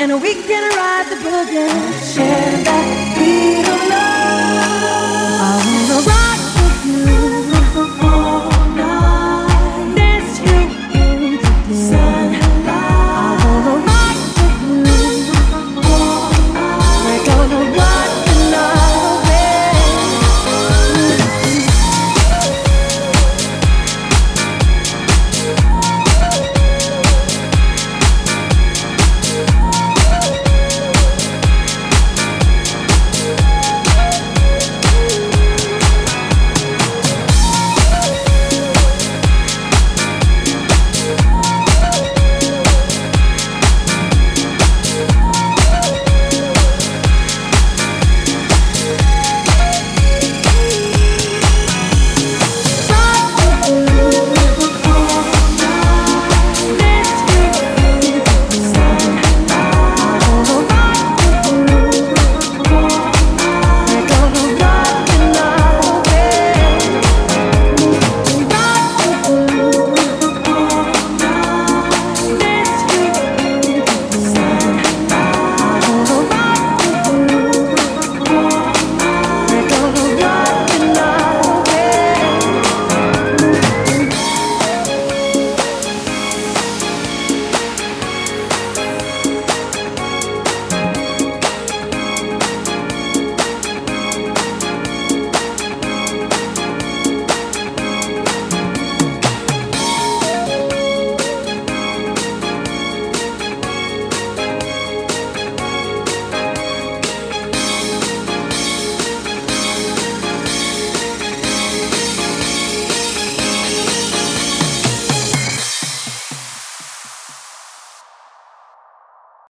and we can ride the boogie. Share the.